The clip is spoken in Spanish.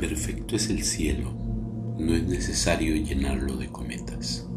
perfecto es el cielo, no es necesario llenarlo de cometas.